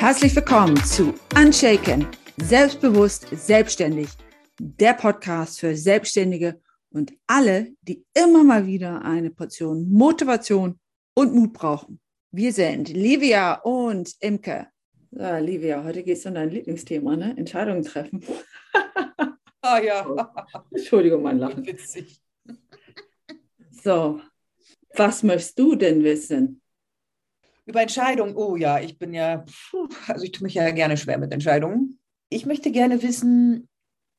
Herzlich willkommen zu Unshaken, selbstbewusst, selbstständig, der Podcast für Selbstständige und alle, die immer mal wieder eine Portion Motivation und Mut brauchen. Wir sind Livia und Imke. So, Livia, heute geht es um dein Lieblingsthema, ne? Entscheidungen treffen. Ah ja. Entschuldigung, mein Lachen. Witzig. So, was möchtest du denn wissen? Über Entscheidungen, oh ja, ich bin ja, also ich tue mich ja gerne schwer mit Entscheidungen. Ich möchte gerne wissen,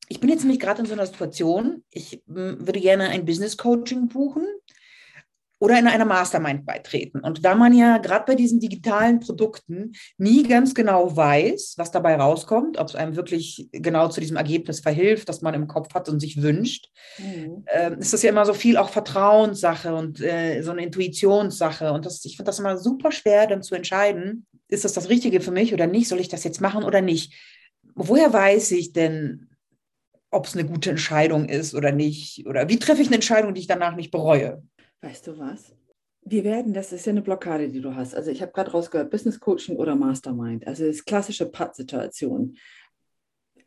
ich bin jetzt nämlich gerade in so einer Situation, ich m, würde gerne ein Business Coaching buchen oder in einer Mastermind beitreten. Und da man ja gerade bei diesen digitalen Produkten nie ganz genau weiß, was dabei rauskommt, ob es einem wirklich genau zu diesem Ergebnis verhilft, das man im Kopf hat und sich wünscht, Mhm. ähm, ist das ja immer so viel auch Vertrauenssache und äh, so eine Intuitionssache. Und das, ich finde das immer super schwer, dann zu entscheiden, ist das das Richtige für mich oder nicht? Soll ich das jetzt machen oder nicht? Woher weiß ich denn, ob es eine gute Entscheidung ist oder nicht? Oder wie treffe ich eine Entscheidung, die ich danach nicht bereue? Weißt du was? Wir werden, das ist ja eine Blockade, die du hast. Also ich habe gerade rausgehört, Business Coaching oder Mastermind. Also das ist klassische Pattsituation.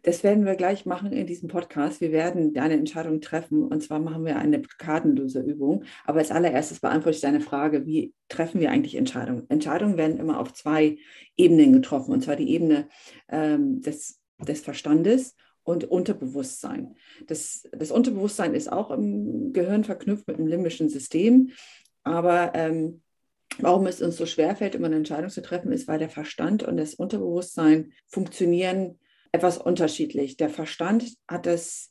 Das werden wir gleich machen in diesem Podcast. Wir werden eine Entscheidung treffen und zwar machen wir eine Blockadenlöserübung. Aber als allererstes beantworte ich deine Frage, wie treffen wir eigentlich Entscheidungen? Entscheidungen werden immer auf zwei Ebenen getroffen und zwar die Ebene ähm, des, des Verstandes und Unterbewusstsein. Das, das Unterbewusstsein ist auch im Gehirn verknüpft mit dem limbischen System. Aber ähm, warum es uns so schwerfällt, immer eine Entscheidung zu treffen, ist, weil der Verstand und das Unterbewusstsein funktionieren etwas unterschiedlich. Der Verstand hat, das,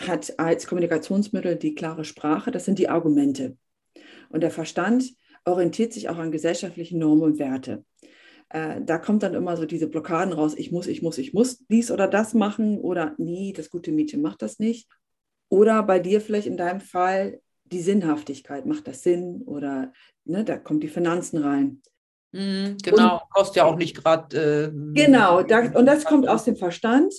hat als Kommunikationsmittel die klare Sprache, das sind die Argumente. Und der Verstand orientiert sich auch an gesellschaftlichen Normen und Werte äh, da kommt dann immer so diese Blockaden raus, ich muss, ich muss, ich muss dies oder das machen oder nie, das gute Mädchen macht das nicht. Oder bei dir vielleicht in deinem Fall die Sinnhaftigkeit, macht das Sinn oder ne, da kommt die Finanzen rein. Mhm, genau, kostet ja auch nicht gerade. Äh, Genau, da, und das kommt aus dem Verstand.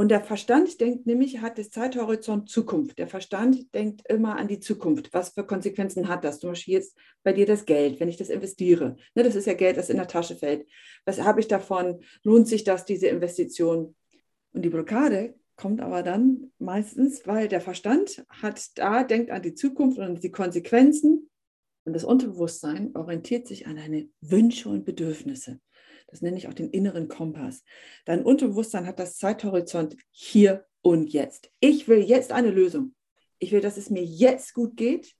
Und der Verstand denkt nämlich, hat das Zeithorizont Zukunft. Der Verstand denkt immer an die Zukunft. Was für Konsequenzen hat das? Zum Beispiel jetzt bei dir das Geld, wenn ich das investiere. Ne, das ist ja Geld, das in der Tasche fällt. Was habe ich davon? Lohnt sich das, diese Investition? Und die Blockade kommt aber dann meistens, weil der Verstand hat da, denkt an die Zukunft und die Konsequenzen. Und das Unterbewusstsein orientiert sich an deine Wünsche und Bedürfnisse. Das nenne ich auch den inneren Kompass. Dein Unterbewusstsein hat das Zeithorizont hier und jetzt. Ich will jetzt eine Lösung. Ich will, dass es mir jetzt gut geht.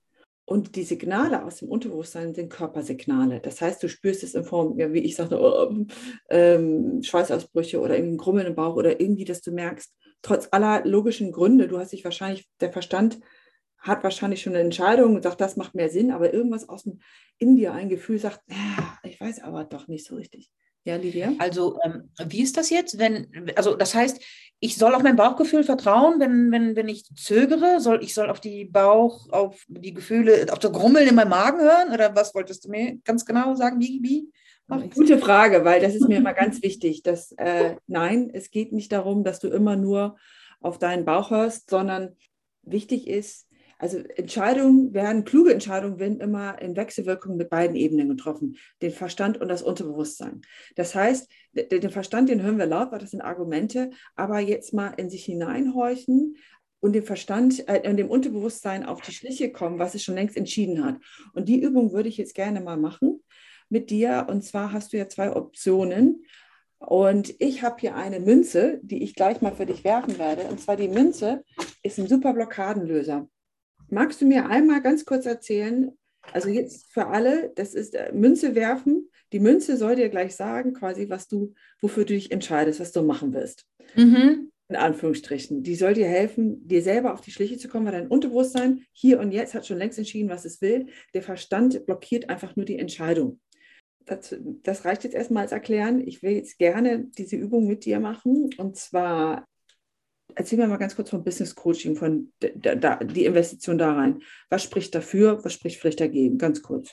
Und die Signale aus dem Unterbewusstsein sind Körpersignale. Das heißt, du spürst es in Form, wie ich sage, oh, ähm, Schweißausbrüche oder irgendwie Grummeln im Bauch oder irgendwie, dass du merkst, trotz aller logischen Gründe, du hast dich wahrscheinlich, der Verstand hat wahrscheinlich schon eine Entscheidung und sagt, das macht mehr Sinn, aber irgendwas aus dem, in dir, ein Gefühl sagt, ich weiß aber doch nicht so richtig. Ja, Lydia? Also, ähm, wie ist das jetzt, wenn, also das heißt, ich soll auf mein Bauchgefühl vertrauen, wenn, wenn, wenn ich zögere, soll ich soll auf die Bauch, auf die Gefühle, auf das Grummeln in meinem Magen hören? Oder was wolltest du mir ganz genau sagen? Wie, wie? Gute Frage, weil das ist mir immer ganz wichtig. Dass, äh, nein, es geht nicht darum, dass du immer nur auf deinen Bauch hörst, sondern wichtig ist, also Entscheidungen werden, kluge Entscheidungen werden immer in Wechselwirkung mit beiden Ebenen getroffen, den Verstand und das Unterbewusstsein. Das heißt, den Verstand, den hören wir laut, weil das sind Argumente, aber jetzt mal in sich hineinhorchen und dem Verstand, äh, dem Unterbewusstsein auf die Schliche kommen, was es schon längst entschieden hat. Und die Übung würde ich jetzt gerne mal machen mit dir. Und zwar hast du ja zwei Optionen. Und ich habe hier eine Münze, die ich gleich mal für dich werfen werde. Und zwar die Münze ist ein super Blockadenlöser. Magst du mir einmal ganz kurz erzählen, also jetzt für alle, das ist äh, Münze werfen. Die Münze soll dir gleich sagen, quasi, was du, wofür du dich entscheidest, was du machen wirst. Mhm. In Anführungsstrichen. Die soll dir helfen, dir selber auf die Schliche zu kommen, weil dein Unterbewusstsein hier und jetzt hat schon längst entschieden, was es will. Der Verstand blockiert einfach nur die Entscheidung. Das, das reicht jetzt erstmal als Erklären. Ich will jetzt gerne diese Übung mit dir machen. Und zwar, erzähl mir mal ganz kurz vom Business Coaching, von da, da, die Investition da rein. Was spricht dafür, was spricht vielleicht dagegen? Ganz kurz.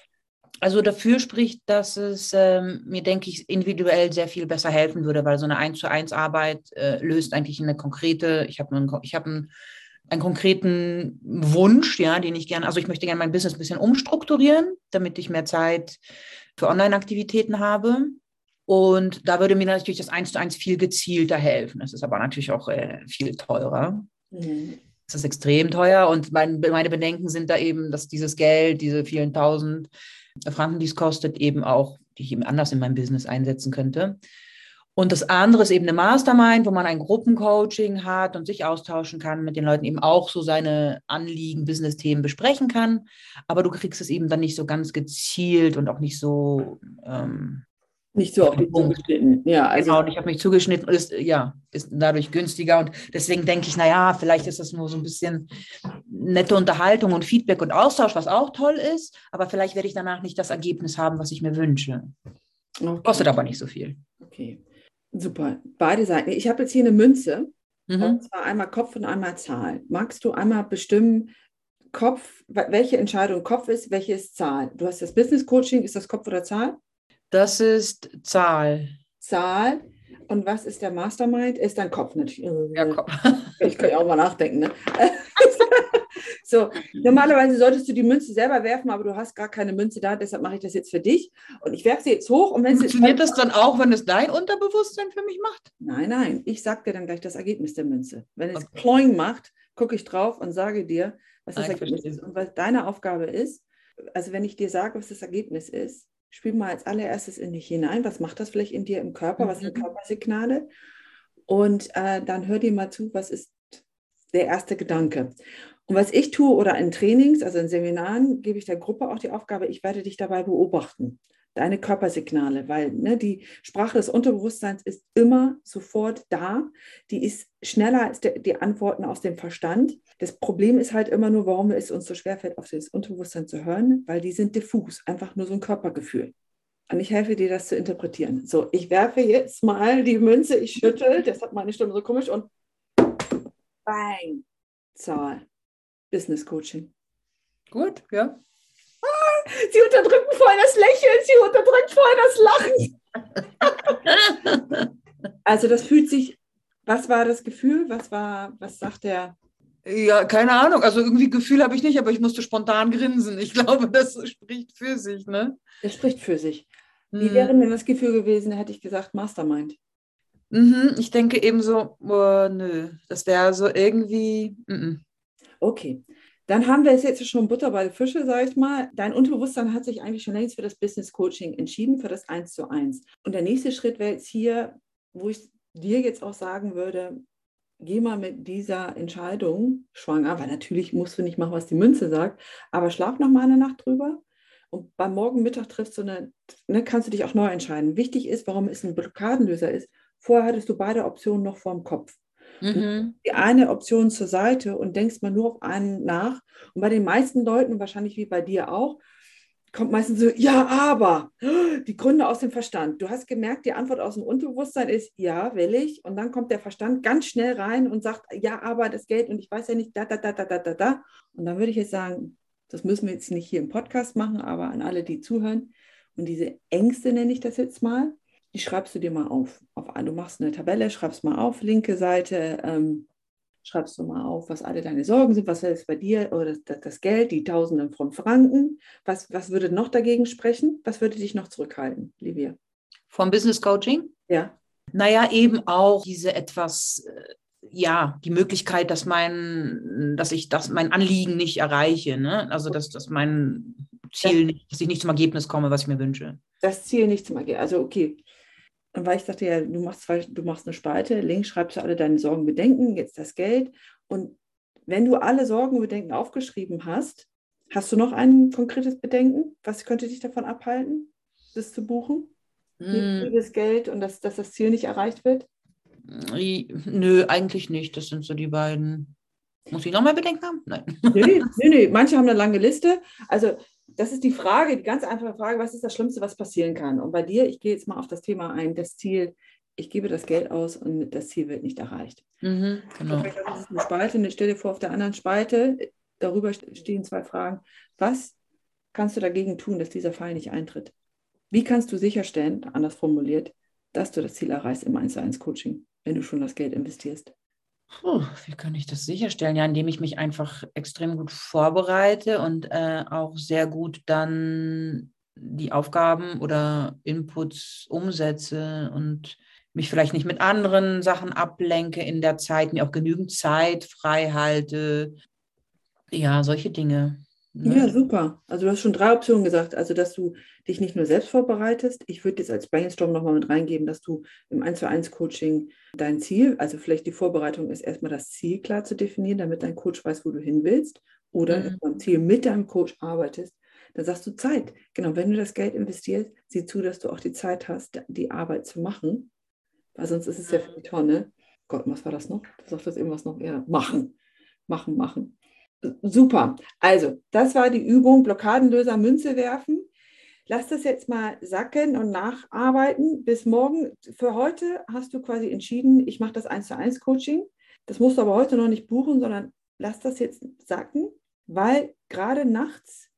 Also dafür spricht, dass es ähm, mir, denke ich, individuell sehr viel besser helfen würde, weil so eine 1 zu 1 Arbeit äh, löst eigentlich eine konkrete, ich habe einen, hab einen, einen konkreten Wunsch, ja, den ich gerne, also ich möchte gerne mein Business ein bisschen umstrukturieren, damit ich mehr Zeit für Online-Aktivitäten habe. Und da würde mir natürlich das eins zu eins viel gezielter helfen. Das ist aber natürlich auch äh, viel teurer. Mhm. Das ist extrem teuer und mein, meine Bedenken sind da eben, dass dieses Geld, diese vielen tausend Franken, die es kostet, eben auch, die ich eben anders in meinem Business einsetzen könnte. Und das andere ist eben eine Mastermind, wo man ein Gruppencoaching hat und sich austauschen kann, mit den Leuten eben auch so seine Anliegen, Business-Themen besprechen kann. Aber du kriegst es eben dann nicht so ganz gezielt und auch nicht so ähm, nicht so auf dich zugeschnitten. Ja, also genau, nicht auf mich zugeschnitten. Ist, ja, ist dadurch günstiger. Und deswegen denke ich, naja, vielleicht ist das nur so ein bisschen nette Unterhaltung und Feedback und Austausch, was auch toll ist. Aber vielleicht werde ich danach nicht das Ergebnis haben, was ich mir wünsche. Okay. Kostet aber nicht so viel. Okay, super. Beide Seiten. Ich habe jetzt hier eine Münze. Mhm. Und zwar einmal Kopf und einmal Zahl. Magst du einmal bestimmen, Kopf, welche Entscheidung Kopf ist, welche ist Zahl? Du hast das Business Coaching, ist das Kopf oder Zahl? Das ist Zahl. Zahl. Und was ist der Mastermind? Ist dein Kopf natürlich. Ja, Kopf. Ich kann ja auch mal nachdenken. Ne? so, normalerweise solltest du die Münze selber werfen, aber du hast gar keine Münze da, deshalb mache ich das jetzt für dich. Und ich werfe sie jetzt hoch. Und wenn Funktioniert das dann auch, wenn es dein Unterbewusstsein für mich macht? Nein, nein. Ich sage dir dann gleich das Ergebnis der Münze. Wenn es okay. Ploing macht, gucke ich drauf und sage dir, was das nein, Ergebnis ist. Und was deine Aufgabe ist, also wenn ich dir sage, was das Ergebnis ist, Spiel mal als allererstes in dich hinein. Was macht das vielleicht in dir im Körper? Was sind mhm. Körpersignale? Und äh, dann hör dir mal zu, was ist der erste Gedanke. Und was ich tue oder in Trainings, also in Seminaren, gebe ich der Gruppe auch die Aufgabe, ich werde dich dabei beobachten deine Körpersignale, weil ne, die Sprache des Unterbewusstseins ist immer sofort da. Die ist schneller als die Antworten aus dem Verstand. Das Problem ist halt immer nur, warum es uns so schwerfällt, auf das Unterbewusstsein zu hören, weil die sind diffus, einfach nur so ein Körpergefühl. Und ich helfe dir, das zu interpretieren. So, ich werfe jetzt mal die Münze, ich schüttel, das hat meine Stimme so komisch und bang, Zahl. Business Coaching. Gut, ja. Sie unterdrücken voll das Lächeln, sie unterdrückt voll das Lachen. also das fühlt sich, was war das Gefühl? Was war, was sagt der? Ja, keine Ahnung. Also irgendwie Gefühl habe ich nicht, aber ich musste spontan grinsen. Ich glaube, das spricht für sich, ne? Das spricht für sich. Wie hm. wäre denn das Gefühl gewesen, hätte ich gesagt, Mastermind? Mhm, ich denke eben so, oh, nö, das wäre so irgendwie. Mm -mm. Okay, dann haben wir es jetzt schon Butter bei Fische, sage ich mal. Dein Unterbewusstsein hat sich eigentlich schon längst für das Business Coaching entschieden, für das Eins zu eins. Und der nächste Schritt wäre jetzt hier, wo ich dir jetzt auch sagen würde, geh mal mit dieser Entscheidung schwanger, weil natürlich musst du nicht machen, was die Münze sagt, aber schlaf noch mal eine Nacht drüber. Und beim Morgenmittag triffst du eine, ne, kannst du dich auch neu entscheiden. Wichtig ist, warum es ein Blockadenlöser ist. Vorher hattest du beide Optionen noch vorm Kopf. Mhm. Die eine Option zur Seite und denkst mal nur auf einen nach. Und bei den meisten Leuten, wahrscheinlich wie bei dir auch, kommt meistens so, ja, aber die Gründe aus dem Verstand. Du hast gemerkt, die Antwort aus dem Unterbewusstsein ist, ja, will ich. Und dann kommt der Verstand ganz schnell rein und sagt, ja, aber das Geld und ich weiß ja nicht, da, da, da, da, da, da, da. Und dann würde ich jetzt sagen, das müssen wir jetzt nicht hier im Podcast machen, aber an alle, die zuhören. Und diese Ängste nenne ich das jetzt mal die schreibst du dir mal auf. auf du machst eine Tabelle, schreibst mal auf, linke Seite, ähm, schreibst du mal auf, was alle deine Sorgen sind, was ist bei dir oder das, das, Geld, die Tausenden von Franken. Was, was würde noch dagegen sprechen? Was würde dich noch zurückhalten, Livia? Vom Business Coaching? Ja. Naja, eben auch diese etwas, äh, ja, die Möglichkeit, dass mein, dass ich das, mein Anliegen nicht erreiche, ne? Also dass, dass mein Ziel nicht, dass ich nicht zum Ergebnis komme, was ich mir wünsche. Das Ziel nicht zum Ergebnis. Also okay, weil ich dachte ja, du machst, zwei, du machst eine Spalte, links schreibst du alle deine Sorgen, Bedenken, jetzt das Geld. Und wenn du alle Sorgen und Bedenken aufgeschrieben hast, hast du noch ein konkretes Bedenken? Was könnte dich davon abhalten, das zu buchen? Mm. Das Geld und dass, dass das Ziel nicht erreicht wird? Nö, eigentlich nicht. Das sind so die beiden. Muss ich nochmal Bedenken haben? Nein. Nee, nee, nee, manche haben eine lange Liste. Also das ist die Frage, die ganz einfache Frage, was ist das Schlimmste, was passieren kann? Und bei dir, ich gehe jetzt mal auf das Thema ein, das Ziel, ich gebe das Geld aus und das Ziel wird nicht erreicht. Mhm, genau. Das ist eine Spalte, stell dir vor, auf der anderen Spalte, darüber stehen zwei Fragen. Was kannst du dagegen tun, dass dieser Fall nicht eintritt? Wie kannst du sicherstellen, anders formuliert, dass du das Ziel erreichst im 1 1 Coaching, wenn du schon das Geld investierst? Puh, wie kann ich das sicherstellen? Ja, indem ich mich einfach extrem gut vorbereite und äh, auch sehr gut dann die Aufgaben oder Inputs umsetze und mich vielleicht nicht mit anderen Sachen ablenke in der Zeit, mir auch genügend Zeit frei halte. Ja, solche Dinge. Ne? Ja, super. Also du hast schon drei Optionen gesagt. Also, dass du dich nicht nur selbst vorbereitest. Ich würde jetzt als Brainstorm nochmal mit reingeben, dass du im 1 zu 1 Coaching dein Ziel, also vielleicht die Vorbereitung ist erstmal das Ziel klar zu definieren, damit dein Coach weiß, wo du hin willst. Oder mhm. beim Ziel mit deinem Coach arbeitest. Dann sagst du Zeit. Genau, wenn du das Geld investierst, sieh zu, dass du auch die Zeit hast, die Arbeit zu machen. Weil sonst ist es ja für die Tonne. Gott, was war das noch? Du sagst das irgendwas noch? Ja, machen. Machen, machen. Super. Also, das war die Übung Blockadenlöser Münze werfen. Lass das jetzt mal sacken und nacharbeiten. Bis morgen. Für heute hast du quasi entschieden, ich mache das 1 zu 1 Coaching. Das musst du aber heute noch nicht buchen, sondern lass das jetzt sacken, weil gerade nachts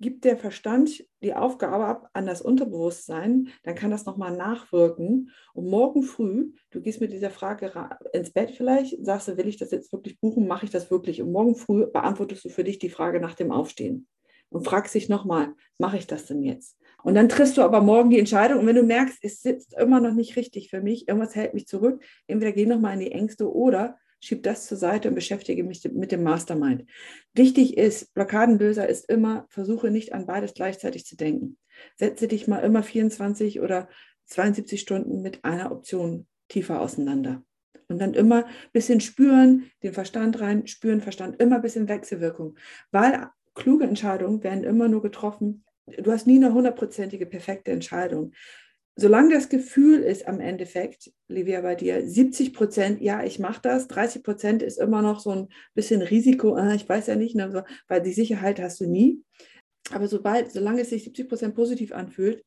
gibt der Verstand die Aufgabe ab an das Unterbewusstsein, dann kann das nochmal nachwirken. Und morgen früh, du gehst mit dieser Frage ins Bett vielleicht, sagst du, will ich das jetzt wirklich buchen, mache ich das wirklich? Und morgen früh beantwortest du für dich die Frage nach dem Aufstehen und fragst dich nochmal, mache ich das denn jetzt? Und dann triffst du aber morgen die Entscheidung. Und wenn du merkst, es sitzt immer noch nicht richtig für mich, irgendwas hält mich zurück, entweder geh nochmal in die Ängste oder schieb das zur Seite und beschäftige mich mit dem Mastermind. Wichtig ist, Blockadenlöser ist immer, versuche nicht an beides gleichzeitig zu denken. Setze dich mal immer 24 oder 72 Stunden mit einer Option tiefer auseinander. Und dann immer ein bisschen spüren, den Verstand rein, spüren, Verstand, immer ein bisschen Wechselwirkung. Weil kluge Entscheidungen werden immer nur getroffen. Du hast nie eine hundertprozentige perfekte Entscheidung solange das Gefühl ist am Endeffekt, Livia, bei dir, 70 Prozent, ja, ich mache das, 30 Prozent ist immer noch so ein bisschen Risiko, äh, ich weiß ja nicht, ne, weil die Sicherheit hast du nie. Aber sobald, solange es sich 70 Prozent positiv anfühlt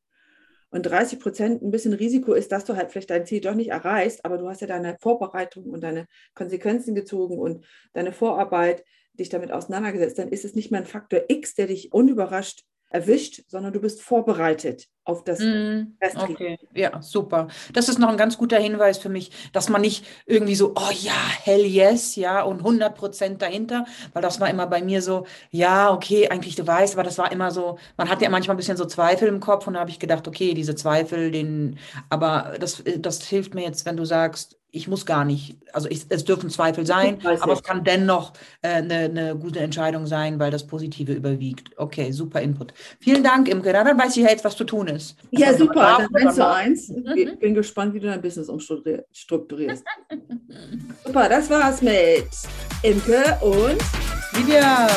und 30 Prozent ein bisschen Risiko ist, dass du halt vielleicht dein Ziel doch nicht erreichst, aber du hast ja deine Vorbereitung und deine Konsequenzen gezogen und deine Vorarbeit dich damit auseinandergesetzt, dann ist es nicht mehr ein Faktor X, der dich unüberrascht erwischt, sondern du bist vorbereitet auf das mm, Okay, ja, super. Das ist noch ein ganz guter Hinweis für mich, dass man nicht irgendwie so, oh ja, hell yes, ja, und 100 Prozent dahinter, weil das war immer bei mir so, ja, okay, eigentlich du weißt, aber das war immer so, man hat ja manchmal ein bisschen so Zweifel im Kopf und da habe ich gedacht, okay, diese Zweifel, den, aber das, das hilft mir jetzt, wenn du sagst, ich muss gar nicht, also ich, es dürfen Zweifel sein, aber es kann dennoch eine äh, ne gute Entscheidung sein, weil das Positive überwiegt. Okay, super Input. Vielen Dank, Imke. Dann weiß ich ja jetzt, was zu tun ist. Ja, also super. Dann 1 zu 1. Ich bin gespannt, wie du dein Business umstrukturierst. super, das war's mit Imke und Lydia.